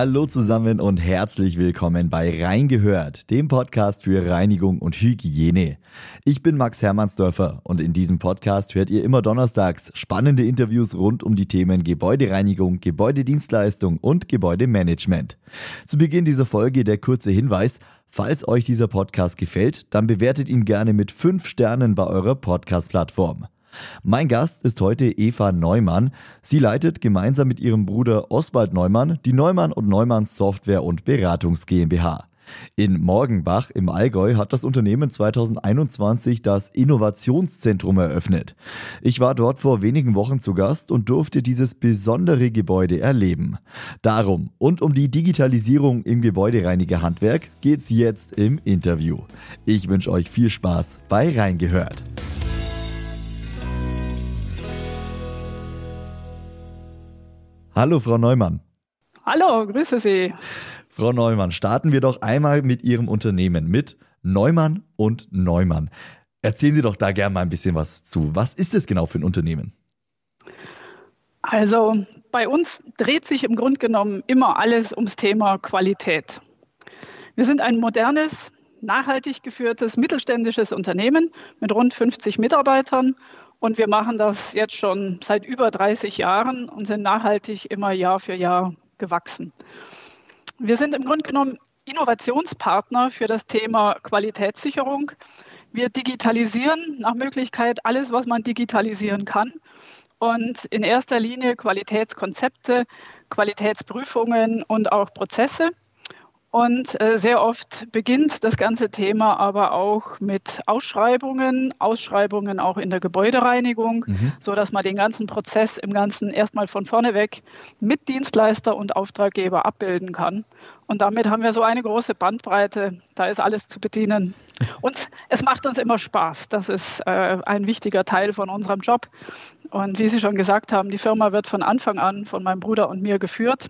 Hallo zusammen und herzlich willkommen bei Reingehört, dem Podcast für Reinigung und Hygiene. Ich bin Max Hermannsdörfer und in diesem Podcast hört ihr immer donnerstags spannende Interviews rund um die Themen Gebäudereinigung, Gebäudedienstleistung und Gebäudemanagement. Zu Beginn dieser Folge der kurze Hinweis, falls euch dieser Podcast gefällt, dann bewertet ihn gerne mit 5 Sternen bei eurer Podcast-Plattform. Mein Gast ist heute Eva Neumann. Sie leitet gemeinsam mit ihrem Bruder Oswald Neumann die Neumann und Neumann Software und Beratungs GmbH. In Morgenbach im Allgäu hat das Unternehmen 2021 das Innovationszentrum eröffnet. Ich war dort vor wenigen Wochen zu Gast und durfte dieses besondere Gebäude erleben. Darum und um die Digitalisierung im Gebäudereinigerhandwerk geht's jetzt im Interview. Ich wünsche euch viel Spaß bei Reingehört. Hallo, Frau Neumann. Hallo, grüße Sie. Frau Neumann, starten wir doch einmal mit Ihrem Unternehmen, mit Neumann und Neumann. Erzählen Sie doch da gerne mal ein bisschen was zu. Was ist es genau für ein Unternehmen? Also bei uns dreht sich im Grunde genommen immer alles ums Thema Qualität. Wir sind ein modernes, nachhaltig geführtes mittelständisches Unternehmen mit rund 50 Mitarbeitern und wir machen das jetzt schon seit über 30 Jahren und sind nachhaltig immer Jahr für Jahr gewachsen. Wir sind im Grunde genommen Innovationspartner für das Thema Qualitätssicherung. Wir digitalisieren nach Möglichkeit alles, was man digitalisieren kann. Und in erster Linie Qualitätskonzepte, Qualitätsprüfungen und auch Prozesse. Und äh, sehr oft beginnt das ganze Thema aber auch mit Ausschreibungen, Ausschreibungen auch in der Gebäudereinigung, mhm. so dass man den ganzen Prozess im Ganzen erstmal von vorne weg mit Dienstleister und Auftraggeber abbilden kann. Und damit haben wir so eine große Bandbreite, da ist alles zu bedienen. Und es macht uns immer Spaß. Das ist äh, ein wichtiger Teil von unserem Job. Und wie Sie schon gesagt haben, die Firma wird von Anfang an von meinem Bruder und mir geführt.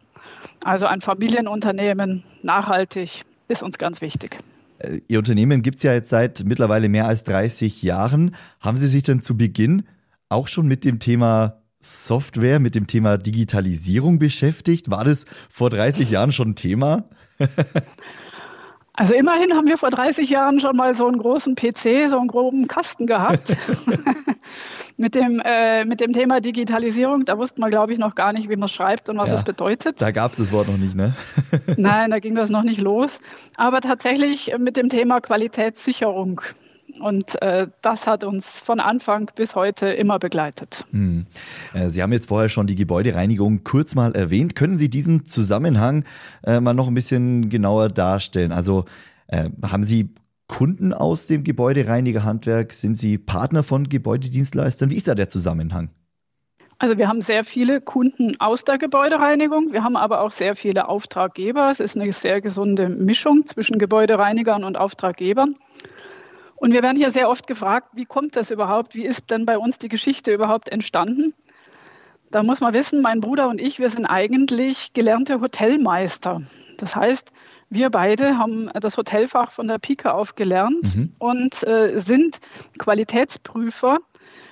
Also ein Familienunternehmen, nachhaltig, ist uns ganz wichtig. Äh, Ihr Unternehmen gibt es ja jetzt seit mittlerweile mehr als 30 Jahren. Haben Sie sich denn zu Beginn auch schon mit dem Thema Software, mit dem Thema Digitalisierung beschäftigt? War das vor 30 Jahren schon ein Thema? Also immerhin haben wir vor 30 Jahren schon mal so einen großen PC, so einen groben Kasten gehabt. mit, dem, äh, mit dem Thema Digitalisierung, da wusste man, glaube ich, noch gar nicht, wie man es schreibt und was ja, es bedeutet. Da gab es das Wort noch nicht, ne? Nein, da ging das noch nicht los. Aber tatsächlich mit dem Thema Qualitätssicherung. Und äh, das hat uns von Anfang bis heute immer begleitet. Hm. Äh, Sie haben jetzt vorher schon die Gebäudereinigung kurz mal erwähnt. Können Sie diesen Zusammenhang äh, mal noch ein bisschen genauer darstellen? Also äh, haben Sie Kunden aus dem Gebäudereinigerhandwerk? Sind Sie Partner von Gebäudedienstleistern? Wie ist da der Zusammenhang? Also wir haben sehr viele Kunden aus der Gebäudereinigung. Wir haben aber auch sehr viele Auftraggeber. Es ist eine sehr gesunde Mischung zwischen Gebäudereinigern und Auftraggebern. Und wir werden hier sehr oft gefragt, wie kommt das überhaupt? Wie ist denn bei uns die Geschichte überhaupt entstanden? Da muss man wissen, mein Bruder und ich, wir sind eigentlich gelernte Hotelmeister. Das heißt, wir beide haben das Hotelfach von der Pike auf gelernt mhm. und äh, sind Qualitätsprüfer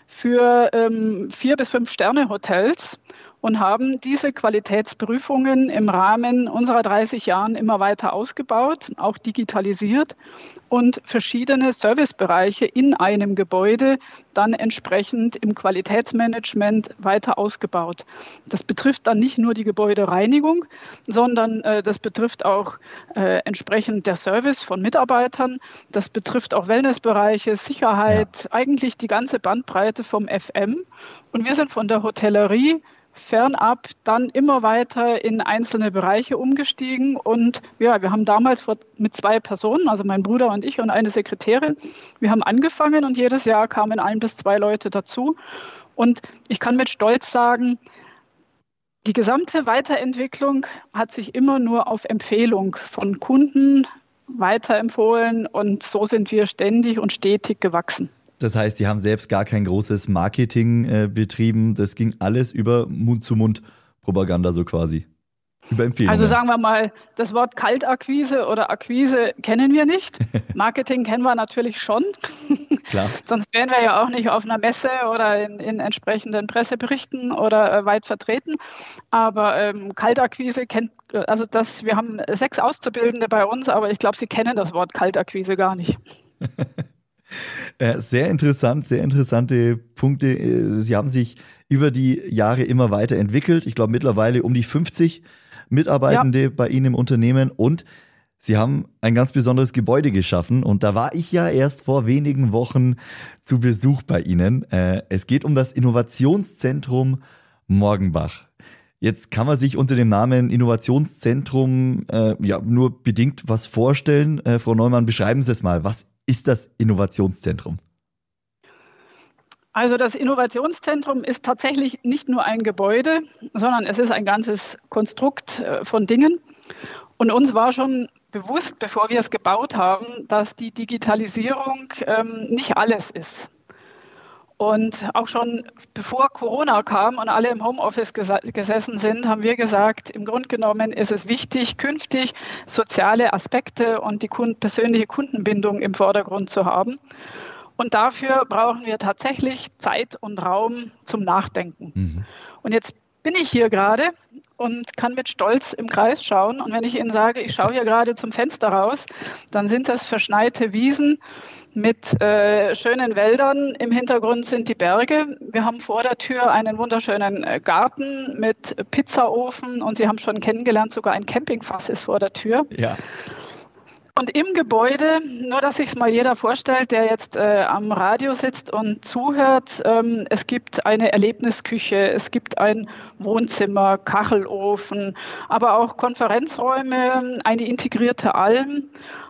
für ähm, vier bis fünf Sterne Hotels und haben diese Qualitätsprüfungen im Rahmen unserer 30 Jahren immer weiter ausgebaut, auch digitalisiert und verschiedene Servicebereiche in einem Gebäude dann entsprechend im Qualitätsmanagement weiter ausgebaut. Das betrifft dann nicht nur die Gebäudereinigung, sondern äh, das betrifft auch äh, entsprechend der Service von Mitarbeitern. Das betrifft auch Wellnessbereiche, Sicherheit, ja. eigentlich die ganze Bandbreite vom FM. Und wir sind von der Hotellerie fernab dann immer weiter in einzelne Bereiche umgestiegen. Und ja, wir haben damals mit zwei Personen, also mein Bruder und ich und eine Sekretärin, wir haben angefangen und jedes Jahr kamen ein bis zwei Leute dazu. Und ich kann mit Stolz sagen, die gesamte Weiterentwicklung hat sich immer nur auf Empfehlung von Kunden weiterempfohlen und so sind wir ständig und stetig gewachsen. Das heißt, Sie haben selbst gar kein großes Marketing äh, betrieben. Das ging alles über Mund-zu-Mund-Propaganda so quasi. Über Empfehlungen. Also sagen wir mal, das Wort Kaltakquise oder Akquise kennen wir nicht. Marketing kennen wir natürlich schon. Klar. Sonst wären wir ja auch nicht auf einer Messe oder in, in entsprechenden Presseberichten oder äh, weit vertreten. Aber ähm, Kaltakquise kennt, also das, wir haben sechs Auszubildende bei uns, aber ich glaube, sie kennen das Wort Kaltakquise gar nicht. Äh, sehr interessant, sehr interessante Punkte. Äh, sie haben sich über die Jahre immer weiterentwickelt. Ich glaube mittlerweile um die 50 Mitarbeitende ja. bei Ihnen im Unternehmen und Sie haben ein ganz besonderes Gebäude geschaffen und da war ich ja erst vor wenigen Wochen zu Besuch bei Ihnen. Äh, es geht um das Innovationszentrum Morgenbach. Jetzt kann man sich unter dem Namen Innovationszentrum äh, ja nur bedingt was vorstellen. Äh, Frau Neumann, beschreiben Sie es mal. Was ist das Innovationszentrum? Also das Innovationszentrum ist tatsächlich nicht nur ein Gebäude, sondern es ist ein ganzes Konstrukt äh, von Dingen. Und uns war schon bewusst, bevor wir es gebaut haben, dass die Digitalisierung ähm, nicht alles ist. Und auch schon bevor Corona kam und alle im Homeoffice ges gesessen sind, haben wir gesagt, im Grunde genommen ist es wichtig, künftig soziale Aspekte und die Kund persönliche Kundenbindung im Vordergrund zu haben. Und dafür brauchen wir tatsächlich Zeit und Raum zum Nachdenken. Mhm. Und jetzt bin ich hier gerade und kann mit Stolz im Kreis schauen. Und wenn ich Ihnen sage, ich schaue hier gerade zum Fenster raus, dann sind das verschneite Wiesen mit äh, schönen Wäldern. Im Hintergrund sind die Berge. Wir haben vor der Tür einen wunderschönen äh, Garten mit Pizzaofen und Sie haben schon kennengelernt, sogar ein Campingfass ist vor der Tür. Ja. Und im Gebäude, nur dass sich mal jeder vorstellt, der jetzt äh, am Radio sitzt und zuhört, ähm, es gibt eine Erlebnisküche, es gibt ein Wohnzimmer, Kachelofen, aber auch Konferenzräume, eine integrierte Alm,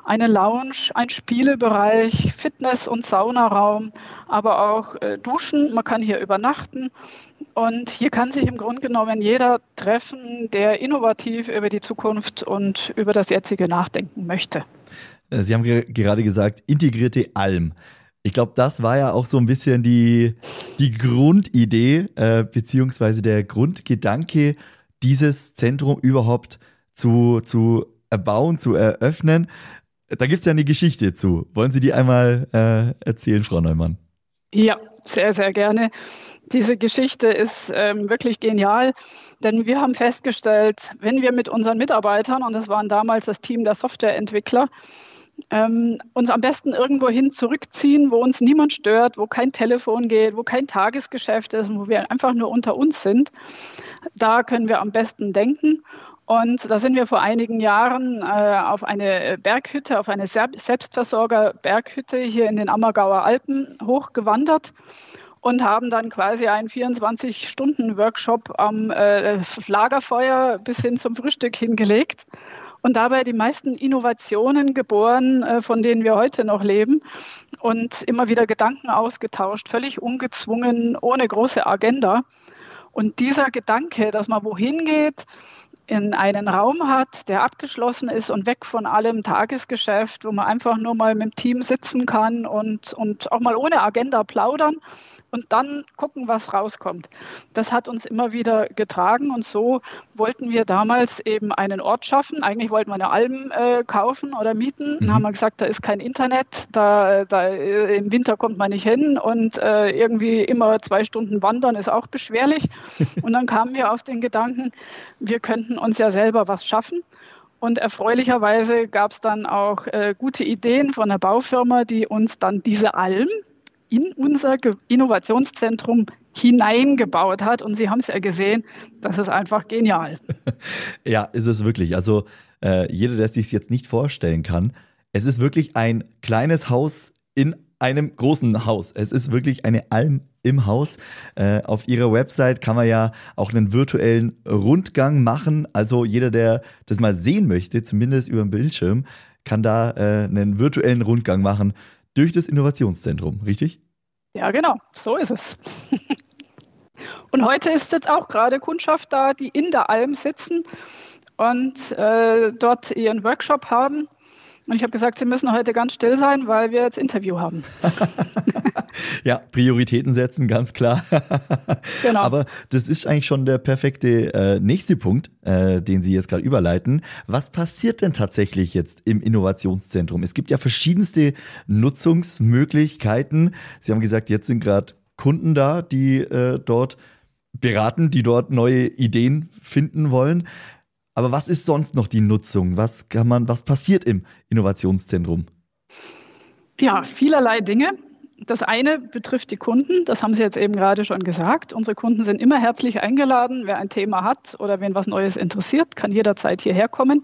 eine Lounge, ein Spielebereich, Fitness- und Saunaraum, aber auch äh, Duschen. Man kann hier übernachten. Und hier kann sich im Grunde genommen jeder treffen, der innovativ über die Zukunft und über das jetzige nachdenken möchte. Äh, Sie haben gerade gesagt, integrierte Alm. Ich glaube, das war ja auch so ein bisschen die, die Grundidee, äh, beziehungsweise der Grundgedanke, dieses Zentrum überhaupt zu, zu erbauen, zu eröffnen. Da gibt es ja eine Geschichte zu. Wollen Sie die einmal äh, erzählen, Frau Neumann? Ja, sehr, sehr gerne. Diese Geschichte ist ähm, wirklich genial, denn wir haben festgestellt, wenn wir mit unseren Mitarbeitern, und das waren damals das Team der Softwareentwickler, ähm, uns am besten irgendwo hin zurückziehen, wo uns niemand stört, wo kein Telefon geht, wo kein Tagesgeschäft ist, wo wir einfach nur unter uns sind. Da können wir am besten denken. Und da sind wir vor einigen Jahren äh, auf eine Berghütte, auf eine Selbstversorger-Berghütte hier in den Ammergauer Alpen hochgewandert und haben dann quasi einen 24-Stunden-Workshop am äh, Lagerfeuer bis hin zum Frühstück hingelegt und dabei die meisten Innovationen geboren, äh, von denen wir heute noch leben und immer wieder Gedanken ausgetauscht, völlig ungezwungen, ohne große Agenda. Und dieser Gedanke, dass man wohin geht, in einen Raum hat, der abgeschlossen ist und weg von allem Tagesgeschäft, wo man einfach nur mal mit dem Team sitzen kann und, und auch mal ohne Agenda plaudern und dann gucken, was rauskommt. Das hat uns immer wieder getragen und so wollten wir damals eben einen Ort schaffen. Eigentlich wollten wir eine Alm äh, kaufen oder mieten. Mhm. Dann haben wir gesagt, da ist kein Internet, da, da äh, im Winter kommt man nicht hin und äh, irgendwie immer zwei Stunden wandern ist auch beschwerlich. und dann kamen wir auf den Gedanken, wir könnten uns ja selber was schaffen. Und erfreulicherweise gab es dann auch äh, gute Ideen von einer Baufirma, die uns dann diese Alm, in unser Innovationszentrum hineingebaut hat. Und Sie haben es ja gesehen, das ist einfach genial. ja, ist es wirklich. Also äh, jeder, der sich jetzt nicht vorstellen kann, es ist wirklich ein kleines Haus in einem großen Haus. Es ist wirklich eine Alm im Haus. Äh, auf ihrer Website kann man ja auch einen virtuellen Rundgang machen. Also jeder, der das mal sehen möchte, zumindest über den Bildschirm, kann da äh, einen virtuellen Rundgang machen durch das Innovationszentrum, richtig? Ja, genau, so ist es. und heute ist jetzt auch gerade Kundschaft da, die in der Alm sitzen und äh, dort ihren Workshop haben. Und ich habe gesagt, Sie müssen heute ganz still sein, weil wir jetzt Interview haben. ja, Prioritäten setzen, ganz klar. genau. Aber das ist eigentlich schon der perfekte äh, nächste Punkt, äh, den Sie jetzt gerade überleiten. Was passiert denn tatsächlich jetzt im Innovationszentrum? Es gibt ja verschiedenste Nutzungsmöglichkeiten. Sie haben gesagt, jetzt sind gerade Kunden da, die äh, dort beraten, die dort neue Ideen finden wollen. Aber was ist sonst noch die Nutzung? Was kann man, was passiert im Innovationszentrum? Ja, vielerlei Dinge. Das eine betrifft die Kunden, das haben Sie jetzt eben gerade schon gesagt. Unsere Kunden sind immer herzlich eingeladen. Wer ein Thema hat oder wen was Neues interessiert, kann jederzeit hierher kommen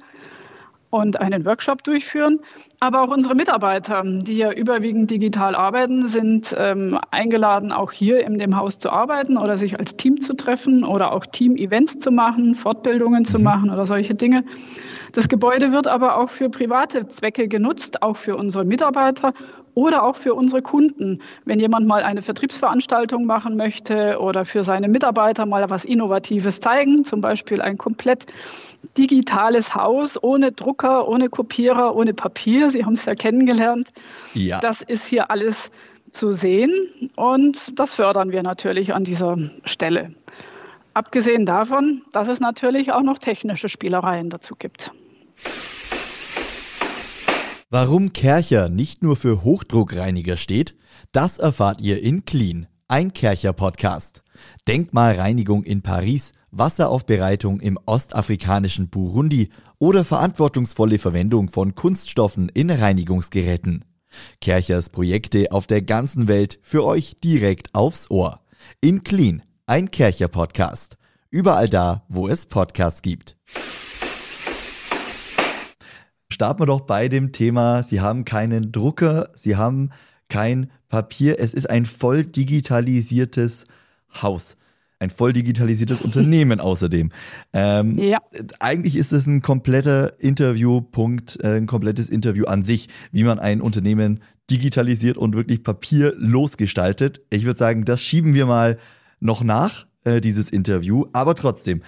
und einen Workshop durchführen. Aber auch unsere Mitarbeiter, die ja überwiegend digital arbeiten, sind ähm, eingeladen, auch hier in dem Haus zu arbeiten oder sich als Team zu treffen oder auch Team-Events zu machen, Fortbildungen zu mhm. machen oder solche Dinge. Das Gebäude wird aber auch für private Zwecke genutzt, auch für unsere Mitarbeiter oder auch für unsere Kunden. Wenn jemand mal eine Vertriebsveranstaltung machen möchte oder für seine Mitarbeiter mal was Innovatives zeigen, zum Beispiel ein komplett digitales Haus ohne Drucker, ohne Kopierer, ohne Papier. Sie haben es ja kennengelernt. Ja. Das ist hier alles zu sehen und das fördern wir natürlich an dieser Stelle. Abgesehen davon, dass es natürlich auch noch technische Spielereien dazu gibt. Warum Kercher nicht nur für Hochdruckreiniger steht, das erfahrt ihr in Clean, ein Kercher-Podcast. Denkmalreinigung in Paris, Wasseraufbereitung im ostafrikanischen Burundi oder verantwortungsvolle Verwendung von Kunststoffen in Reinigungsgeräten. Kerchers Projekte auf der ganzen Welt für euch direkt aufs Ohr. In Clean, ein Kercher-Podcast. Überall da, wo es Podcasts gibt starten wir doch bei dem Thema, Sie haben keinen Drucker, Sie haben kein Papier. Es ist ein voll digitalisiertes Haus. Ein voll digitalisiertes Unternehmen außerdem. Ähm, ja. Eigentlich ist es ein kompletter Interviewpunkt, äh, ein komplettes Interview an sich, wie man ein Unternehmen digitalisiert und wirklich papierlos gestaltet. Ich würde sagen, das schieben wir mal noch nach, äh, dieses Interview. Aber trotzdem,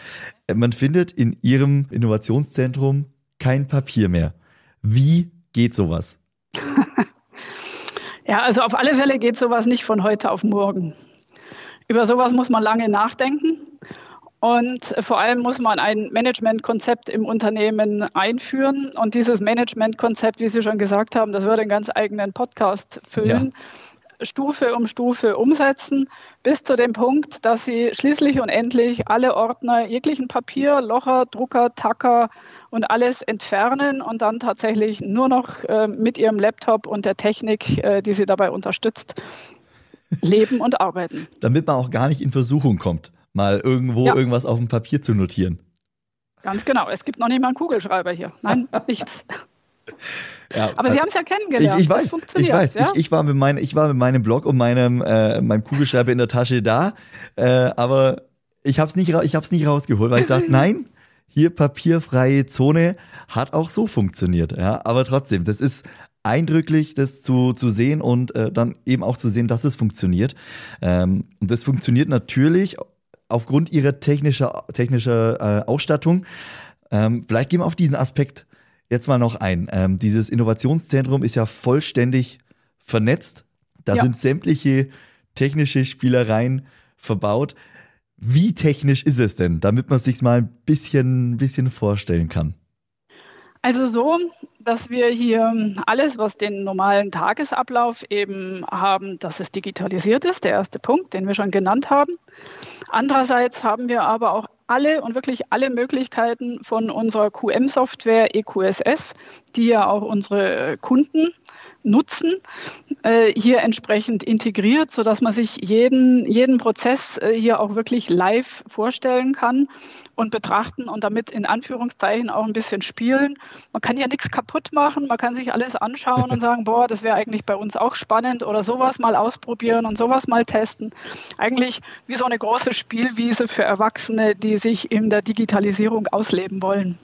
man findet in Ihrem Innovationszentrum kein Papier mehr. Wie geht sowas? ja, also auf alle Fälle geht sowas nicht von heute auf morgen. Über sowas muss man lange nachdenken. Und vor allem muss man ein Managementkonzept im Unternehmen einführen. Und dieses Managementkonzept, wie Sie schon gesagt haben, das würde einen ganz eigenen Podcast füllen. Ja. Stufe um Stufe umsetzen, bis zu dem Punkt, dass sie schließlich und endlich alle Ordner jeglichen Papier, Locher, Drucker, Tacker und alles entfernen und dann tatsächlich nur noch äh, mit ihrem Laptop und der Technik, äh, die sie dabei unterstützt, leben und arbeiten. Damit man auch gar nicht in Versuchung kommt, mal irgendwo ja. irgendwas auf dem Papier zu notieren. Ganz genau. Es gibt noch nicht mal einen Kugelschreiber hier. Nein, nichts. Ja, Aber Sie haben es ja kennengelernt. Ich, ich weiß, ich weiß. Ja? Ich, ich, war mit mein, ich war mit meinem Blog und meinem, äh, meinem Kugelschreiber in der Tasche da, äh, aber ich habe es nicht, nicht rausgeholt, weil ich dachte, nein, hier papierfreie Zone hat auch so funktioniert. Ja, aber trotzdem, das ist eindrücklich, das zu, zu sehen und äh, dann eben auch zu sehen, dass es funktioniert. Ähm, und das funktioniert natürlich aufgrund ihrer technischer, technischer äh, Ausstattung. Ähm, vielleicht gehen wir auf diesen Aspekt jetzt mal noch ein. Ähm, dieses Innovationszentrum ist ja vollständig vernetzt. Da ja. sind sämtliche technische Spielereien verbaut. Wie technisch ist es denn, damit man sich mal ein bisschen, bisschen vorstellen kann? Also so, dass wir hier alles, was den normalen Tagesablauf eben haben, dass es digitalisiert ist, der erste Punkt, den wir schon genannt haben. Andererseits haben wir aber auch alle und wirklich alle Möglichkeiten von unserer QM-Software EQSS, die ja auch unsere Kunden nutzen, äh, hier entsprechend integriert, sodass man sich jeden, jeden Prozess äh, hier auch wirklich live vorstellen kann und betrachten und damit in Anführungszeichen auch ein bisschen spielen. Man kann ja nichts kaputt machen, man kann sich alles anschauen und sagen, boah, das wäre eigentlich bei uns auch spannend oder sowas mal ausprobieren und sowas mal testen. Eigentlich wie so eine große Spielwiese für Erwachsene, die sich in der Digitalisierung ausleben wollen.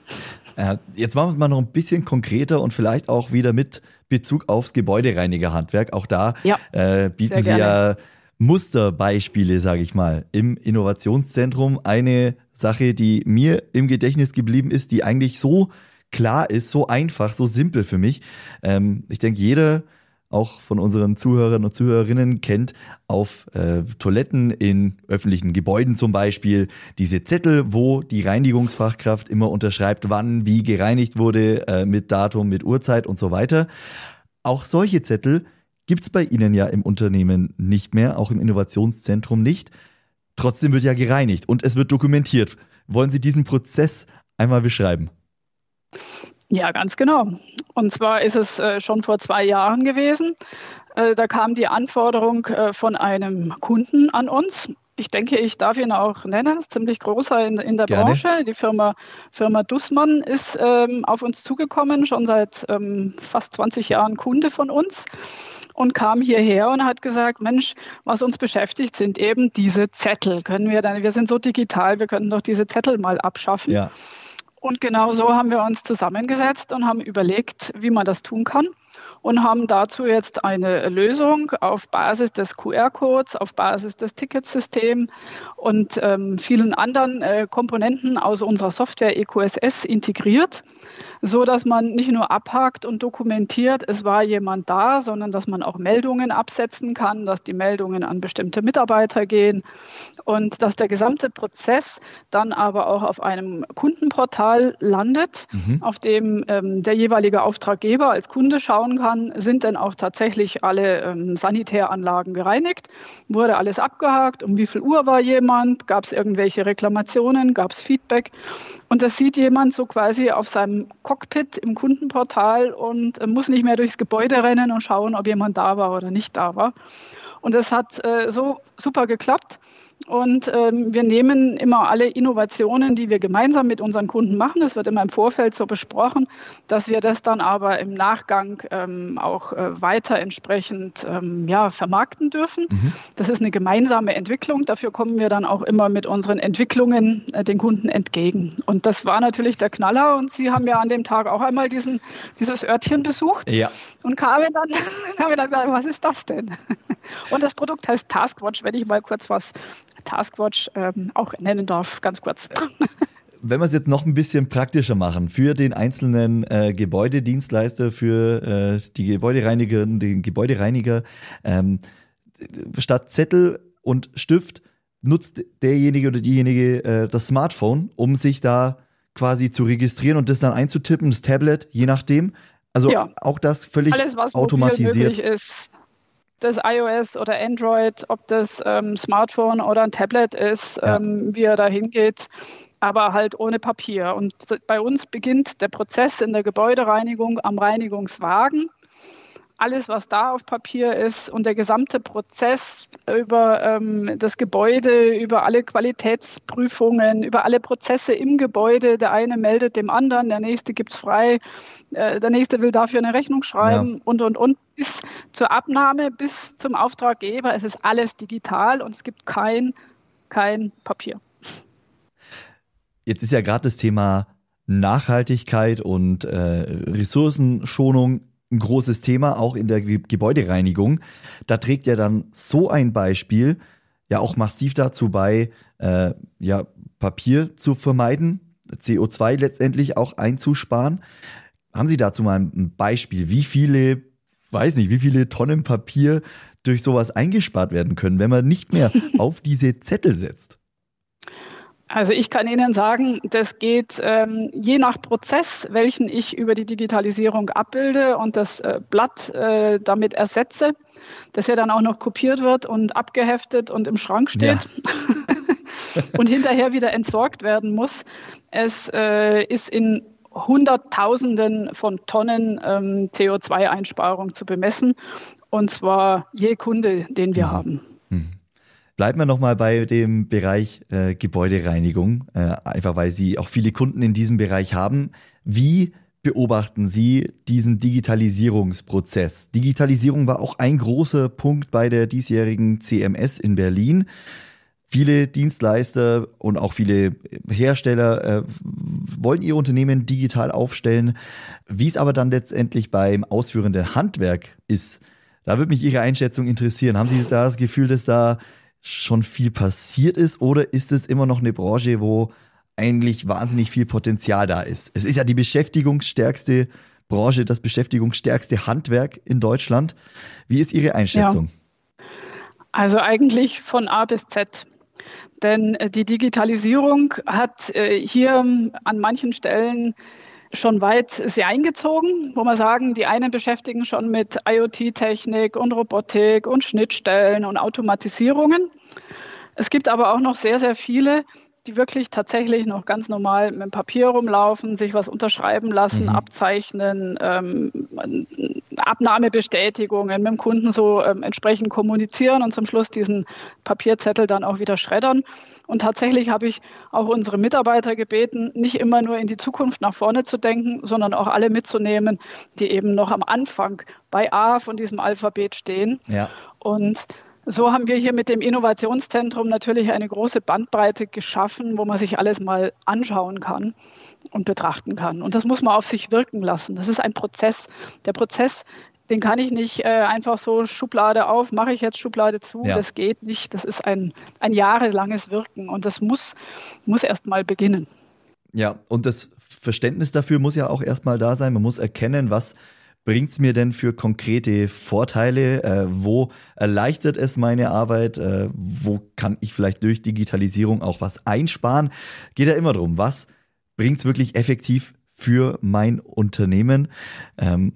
Äh, jetzt machen wir es mal noch ein bisschen konkreter und vielleicht auch wieder mit Bezug aufs Gebäudereinigerhandwerk. Auch da ja, äh, bieten Sie ja Musterbeispiele, sage ich mal, im Innovationszentrum. Eine Sache, die mir im Gedächtnis geblieben ist, die eigentlich so klar ist, so einfach, so simpel für mich. Ähm, ich denke, jeder auch von unseren Zuhörern und Zuhörerinnen kennt, auf äh, Toiletten in öffentlichen Gebäuden zum Beispiel diese Zettel, wo die Reinigungsfachkraft immer unterschreibt, wann wie gereinigt wurde, äh, mit Datum, mit Uhrzeit und so weiter. Auch solche Zettel gibt es bei Ihnen ja im Unternehmen nicht mehr, auch im Innovationszentrum nicht. Trotzdem wird ja gereinigt und es wird dokumentiert. Wollen Sie diesen Prozess einmal beschreiben? Ja, ganz genau. Und zwar ist es äh, schon vor zwei Jahren gewesen. Äh, da kam die Anforderung äh, von einem Kunden an uns. Ich denke, ich darf ihn auch nennen, ist ziemlich großer in, in der Gerne. Branche. Die Firma, Firma Dussmann ist ähm, auf uns zugekommen, schon seit ähm, fast 20 Jahren Kunde von uns und kam hierher und hat gesagt, Mensch, was uns beschäftigt, sind eben diese Zettel. Können wir dann, wir sind so digital, wir könnten doch diese Zettel mal abschaffen. Ja. Und genau so haben wir uns zusammengesetzt und haben überlegt, wie man das tun kann und haben dazu jetzt eine Lösung auf Basis des QR-Codes, auf Basis des Ticketsystems und ähm, vielen anderen äh, Komponenten aus unserer Software EQSS integriert so dass man nicht nur abhakt und dokumentiert, es war jemand da, sondern dass man auch Meldungen absetzen kann, dass die Meldungen an bestimmte Mitarbeiter gehen und dass der gesamte Prozess dann aber auch auf einem Kundenportal landet, mhm. auf dem ähm, der jeweilige Auftraggeber als Kunde schauen kann, sind denn auch tatsächlich alle ähm, Sanitäranlagen gereinigt, wurde alles abgehakt, um wie viel Uhr war jemand, gab es irgendwelche Reklamationen, gab es Feedback und das sieht jemand so quasi auf seinem Cockpit im Kundenportal und äh, muss nicht mehr durchs Gebäude rennen und schauen, ob jemand da war oder nicht da war. Und das hat äh, so super geklappt. Und ähm, wir nehmen immer alle Innovationen, die wir gemeinsam mit unseren Kunden machen. Das wird immer im Vorfeld so besprochen, dass wir das dann aber im Nachgang ähm, auch äh, weiter entsprechend ähm, ja, vermarkten dürfen. Mhm. Das ist eine gemeinsame Entwicklung. Dafür kommen wir dann auch immer mit unseren Entwicklungen äh, den Kunden entgegen. Und das war natürlich der Knaller. Und Sie haben ja an dem Tag auch einmal diesen, dieses Örtchen besucht ja. und kamen dann, haben dann gesagt, was ist das denn? Und das Produkt heißt Taskwatch, wenn ich mal kurz was Taskwatch ähm, auch nennen darf, ganz kurz. Wenn wir es jetzt noch ein bisschen praktischer machen, für den einzelnen äh, Gebäudedienstleister, für äh, die Gebäudereiniger, den Gebäudereiniger, ähm, statt Zettel und Stift nutzt derjenige oder diejenige äh, das Smartphone, um sich da quasi zu registrieren und das dann einzutippen, das Tablet, je nachdem. Also ja. auch das völlig Alles, was automatisiert. ist das iOS oder Android, ob das ähm, Smartphone oder ein Tablet ist, ja. ähm, wie er da hingeht, aber halt ohne Papier. Und bei uns beginnt der Prozess in der Gebäudereinigung am Reinigungswagen alles, was da auf Papier ist und der gesamte Prozess über ähm, das Gebäude, über alle Qualitätsprüfungen, über alle Prozesse im Gebäude. Der eine meldet dem anderen, der nächste gibt es frei, äh, der nächste will dafür eine Rechnung schreiben ja. und, und, und. Bis zur Abnahme, bis zum Auftraggeber. Es ist alles digital und es gibt kein, kein Papier. Jetzt ist ja gerade das Thema Nachhaltigkeit und äh, Ressourcenschonung ein großes Thema, auch in der Gebäudereinigung. Da trägt ja dann so ein Beispiel ja auch massiv dazu bei, äh, ja, Papier zu vermeiden, CO2 letztendlich auch einzusparen. Haben Sie dazu mal ein Beispiel, wie viele, weiß nicht, wie viele Tonnen Papier durch sowas eingespart werden können, wenn man nicht mehr auf diese Zettel setzt? Also ich kann Ihnen sagen, das geht ähm, je nach Prozess, welchen ich über die Digitalisierung abbilde und das äh, Blatt äh, damit ersetze, das ja dann auch noch kopiert wird und abgeheftet und im Schrank steht. Ja. und hinterher wieder entsorgt werden muss. Es äh, ist in Hunderttausenden von Tonnen ähm, CO2-Einsparung zu bemessen, und zwar je Kunde, den wir mhm. haben. Mhm. Bleiben wir nochmal bei dem Bereich äh, Gebäudereinigung, äh, einfach weil Sie auch viele Kunden in diesem Bereich haben. Wie beobachten Sie diesen Digitalisierungsprozess? Digitalisierung war auch ein großer Punkt bei der diesjährigen CMS in Berlin. Viele Dienstleister und auch viele Hersteller äh, wollen ihr Unternehmen digital aufstellen. Wie es aber dann letztendlich beim ausführenden Handwerk ist, da würde mich Ihre Einschätzung interessieren. Haben Sie da das Gefühl, dass da schon viel passiert ist oder ist es immer noch eine Branche, wo eigentlich wahnsinnig viel Potenzial da ist. Es ist ja die beschäftigungsstärkste Branche, das beschäftigungsstärkste Handwerk in Deutschland. Wie ist Ihre Einschätzung? Ja. Also eigentlich von A bis Z. Denn äh, die Digitalisierung hat äh, hier an manchen Stellen schon weit sehr eingezogen, wo man sagen, die einen beschäftigen schon mit IoT-Technik und Robotik und Schnittstellen und Automatisierungen. Es gibt aber auch noch sehr, sehr viele, die wirklich tatsächlich noch ganz normal mit dem Papier rumlaufen, sich was unterschreiben lassen, mhm. abzeichnen, ähm, Abnahmebestätigungen mit dem Kunden so ähm, entsprechend kommunizieren und zum Schluss diesen Papierzettel dann auch wieder schreddern. Und tatsächlich habe ich auch unsere Mitarbeiter gebeten, nicht immer nur in die Zukunft nach vorne zu denken, sondern auch alle mitzunehmen, die eben noch am Anfang bei A von diesem Alphabet stehen. Ja. Und so haben wir hier mit dem Innovationszentrum natürlich eine große Bandbreite geschaffen, wo man sich alles mal anschauen kann und betrachten kann. Und das muss man auf sich wirken lassen. Das ist ein Prozess. Der Prozess, den kann ich nicht äh, einfach so Schublade auf, mache ich jetzt Schublade zu. Ja. Das geht nicht. Das ist ein, ein jahrelanges Wirken und das muss, muss erst mal beginnen. Ja, und das Verständnis dafür muss ja auch erst mal da sein. Man muss erkennen, was bringt es mir denn für konkrete Vorteile? Äh, wo erleichtert es meine Arbeit? Äh, wo kann ich vielleicht durch Digitalisierung auch was einsparen? Geht ja immer darum, was bringt es wirklich effektiv für mein Unternehmen? Ähm,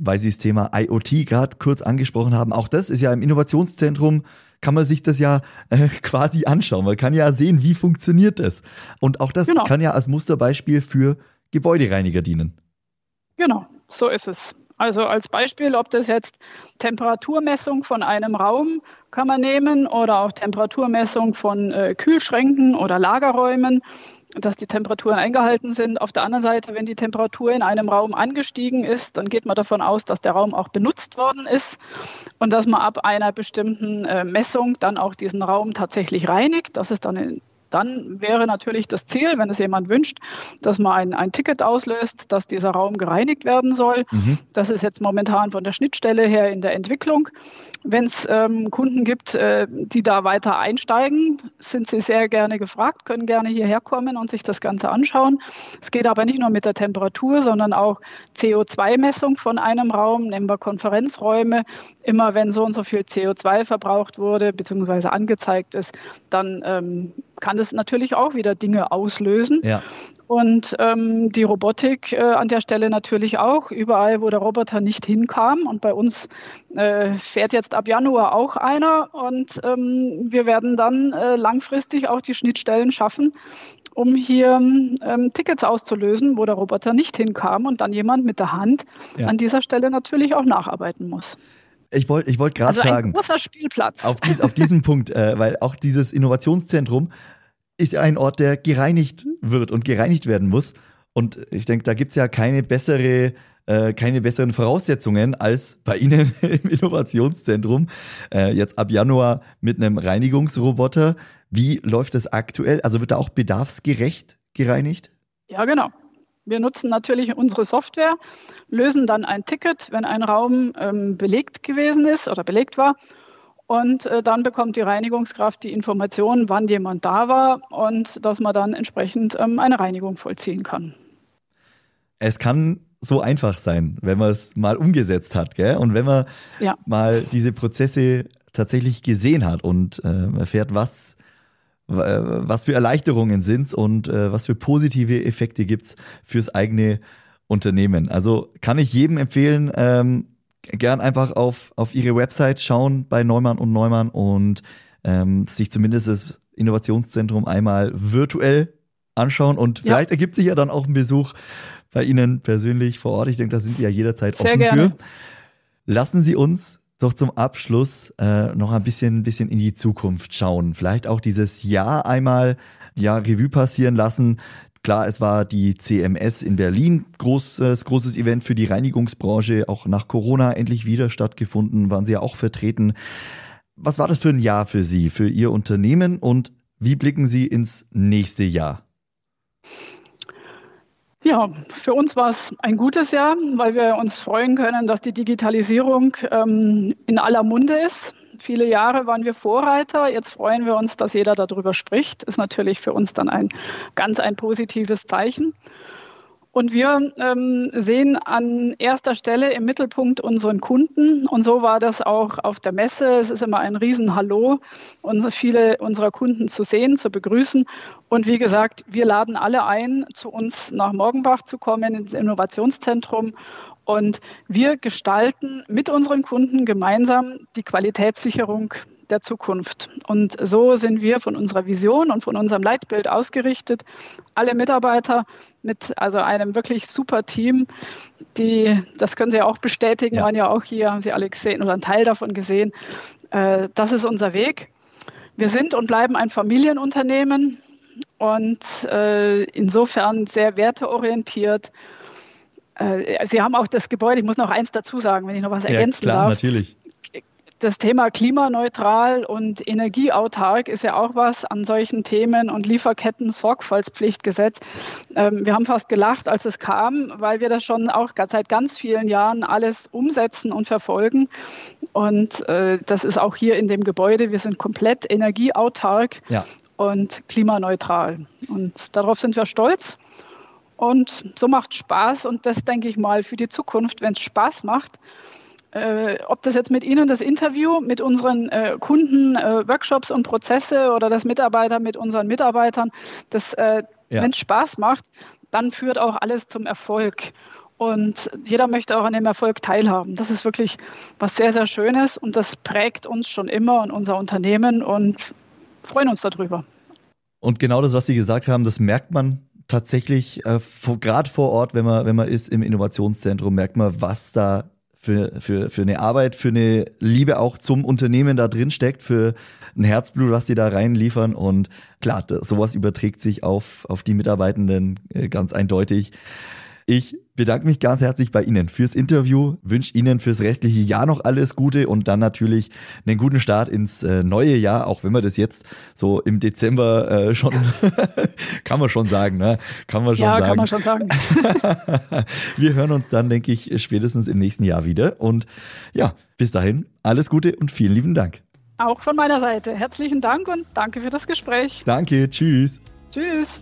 weil Sie das Thema IoT gerade kurz angesprochen haben. Auch das ist ja im Innovationszentrum kann man sich das ja äh, quasi anschauen. Man kann ja sehen, wie funktioniert das. Und auch das genau. kann ja als Musterbeispiel für Gebäudereiniger dienen. Genau, so ist es. Also als Beispiel, ob das jetzt Temperaturmessung von einem Raum kann man nehmen oder auch Temperaturmessung von äh, Kühlschränken oder Lagerräumen, dass die Temperaturen eingehalten sind. Auf der anderen Seite, wenn die Temperatur in einem Raum angestiegen ist, dann geht man davon aus, dass der Raum auch benutzt worden ist und dass man ab einer bestimmten äh, Messung dann auch diesen Raum tatsächlich reinigt. Das ist dann dann wäre natürlich das Ziel, wenn es jemand wünscht, dass man ein, ein Ticket auslöst, dass dieser Raum gereinigt werden soll. Mhm. Das ist jetzt momentan von der Schnittstelle her in der Entwicklung. Wenn es ähm, Kunden gibt, äh, die da weiter einsteigen, sind sie sehr gerne gefragt, können gerne hierher kommen und sich das Ganze anschauen. Es geht aber nicht nur mit der Temperatur, sondern auch CO2-Messung von einem Raum, nehmen wir Konferenzräume. Immer wenn so und so viel CO2 verbraucht wurde, beziehungsweise angezeigt ist, dann ähm, kann das natürlich auch wieder Dinge auslösen. Ja. Und ähm, die Robotik äh, an der Stelle natürlich auch, überall, wo der Roboter nicht hinkam. Und bei uns äh, fährt jetzt ab Januar auch einer. Und ähm, wir werden dann äh, langfristig auch die Schnittstellen schaffen, um hier ähm, Tickets auszulösen, wo der Roboter nicht hinkam und dann jemand mit der Hand ja. an dieser Stelle natürlich auch nacharbeiten muss. Ich wollte ich wollt gerade also fragen. Ein großer Spielplatz. Auf, dies, auf diesem Punkt, äh, weil auch dieses Innovationszentrum ist ein Ort, der gereinigt wird und gereinigt werden muss. Und ich denke, da gibt es ja keine bessere äh, keine besseren Voraussetzungen als bei Ihnen im Innovationszentrum. Äh, jetzt ab Januar mit einem Reinigungsroboter. Wie läuft das aktuell? Also wird da auch bedarfsgerecht gereinigt? Ja, genau. Wir nutzen natürlich unsere Software, lösen dann ein Ticket, wenn ein Raum ähm, belegt gewesen ist oder belegt war und äh, dann bekommt die Reinigungskraft die Information, wann jemand da war und dass man dann entsprechend ähm, eine Reinigung vollziehen kann. Es kann so einfach sein, wenn man es mal umgesetzt hat, gell? Und wenn man ja. mal diese Prozesse tatsächlich gesehen hat und äh, erfährt, was, was für Erleichterungen sind und äh, was für positive Effekte gibt es fürs eigene Unternehmen. Also kann ich jedem empfehlen, ähm, gern einfach auf, auf ihre Website schauen bei Neumann und Neumann und ähm, sich zumindest das Innovationszentrum einmal virtuell anschauen und vielleicht ja. ergibt sich ja dann auch ein Besuch bei Ihnen persönlich vor Ort. Ich denke, da sind Sie ja jederzeit Sehr offen gerne. für. Lassen Sie uns doch zum Abschluss äh, noch ein bisschen, bisschen in die Zukunft schauen. Vielleicht auch dieses Jahr einmal ja, Revue passieren lassen. Klar, es war die CMS in Berlin, großes, großes Event für die Reinigungsbranche, auch nach Corona endlich wieder stattgefunden, waren Sie ja auch vertreten. Was war das für ein Jahr für Sie, für Ihr Unternehmen und wie blicken Sie ins nächste Jahr? Ja, für uns war es ein gutes Jahr, weil wir uns freuen können, dass die Digitalisierung ähm, in aller Munde ist Viele Jahre waren wir Vorreiter. Jetzt freuen wir uns, dass jeder darüber spricht. Ist natürlich für uns dann ein ganz ein positives Zeichen. Und wir ähm, sehen an erster Stelle im Mittelpunkt unseren Kunden. Und so war das auch auf der Messe. Es ist immer ein Riesenhallo, unsere, viele unserer Kunden zu sehen, zu begrüßen. Und wie gesagt, wir laden alle ein, zu uns nach Morgenbach zu kommen, ins Innovationszentrum. Und wir gestalten mit unseren Kunden gemeinsam die Qualitätssicherung der Zukunft. Und so sind wir von unserer Vision und von unserem Leitbild ausgerichtet. Alle Mitarbeiter mit also einem wirklich super Team, die, das können Sie auch bestätigen, ja. waren ja auch hier, haben Sie alle gesehen oder einen Teil davon gesehen. Äh, das ist unser Weg. Wir sind und bleiben ein Familienunternehmen und äh, insofern sehr werteorientiert. Äh, Sie haben auch das Gebäude, ich muss noch eins dazu sagen, wenn ich noch was ergänzen ja, klar, darf. Natürlich das Thema klimaneutral und energieautark ist ja auch was an solchen Themen und Lieferketten-Sorgfaltspflichtgesetz. Ähm, wir haben fast gelacht, als es kam, weil wir das schon auch seit ganz vielen Jahren alles umsetzen und verfolgen. Und äh, das ist auch hier in dem Gebäude. Wir sind komplett energieautark ja. und klimaneutral. Und darauf sind wir stolz. Und so macht Spaß. Und das denke ich mal für die Zukunft, wenn es Spaß macht, äh, ob das jetzt mit Ihnen das Interview mit unseren äh, Kunden, äh, Workshops und Prozesse oder das Mitarbeiter mit unseren Mitarbeitern, das, äh, ja. wenn es Spaß macht, dann führt auch alles zum Erfolg. Und jeder möchte auch an dem Erfolg teilhaben. Das ist wirklich was sehr, sehr Schönes und das prägt uns schon immer und unser Unternehmen und freuen uns darüber. Und genau das, was Sie gesagt haben, das merkt man tatsächlich äh, gerade vor Ort, wenn man, wenn man ist im Innovationszentrum, merkt man, was da für, für, für eine Arbeit, für eine Liebe auch zum Unternehmen da drin steckt, für ein Herzblut, was die da reinliefern. Und klar, sowas überträgt sich auf, auf die Mitarbeitenden äh, ganz eindeutig. Ich bedanke mich ganz herzlich bei Ihnen fürs Interview, wünsche Ihnen fürs restliche Jahr noch alles Gute und dann natürlich einen guten Start ins äh, neue Jahr, auch wenn wir das jetzt so im Dezember äh, schon, kann man schon sagen, ne? Kann man schon ja, sagen. Ja, kann man schon sagen. wir hören uns dann, denke ich, spätestens im nächsten Jahr wieder und ja, bis dahin alles Gute und vielen lieben Dank. Auch von meiner Seite herzlichen Dank und danke für das Gespräch. Danke, tschüss. Tschüss.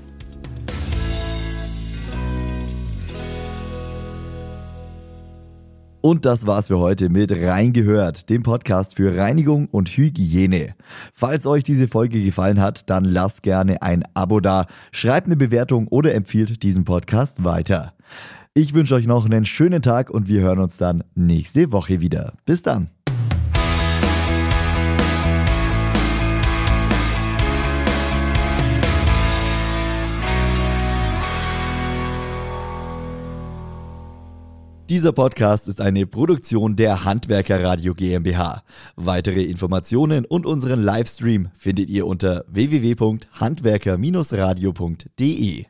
Und das war's für heute mit Reingehört, dem Podcast für Reinigung und Hygiene. Falls euch diese Folge gefallen hat, dann lasst gerne ein Abo da, schreibt eine Bewertung oder empfiehlt diesen Podcast weiter. Ich wünsche euch noch einen schönen Tag und wir hören uns dann nächste Woche wieder. Bis dann. Dieser Podcast ist eine Produktion der Handwerker Radio GmbH. Weitere Informationen und unseren Livestream findet ihr unter www.handwerker-radio.de.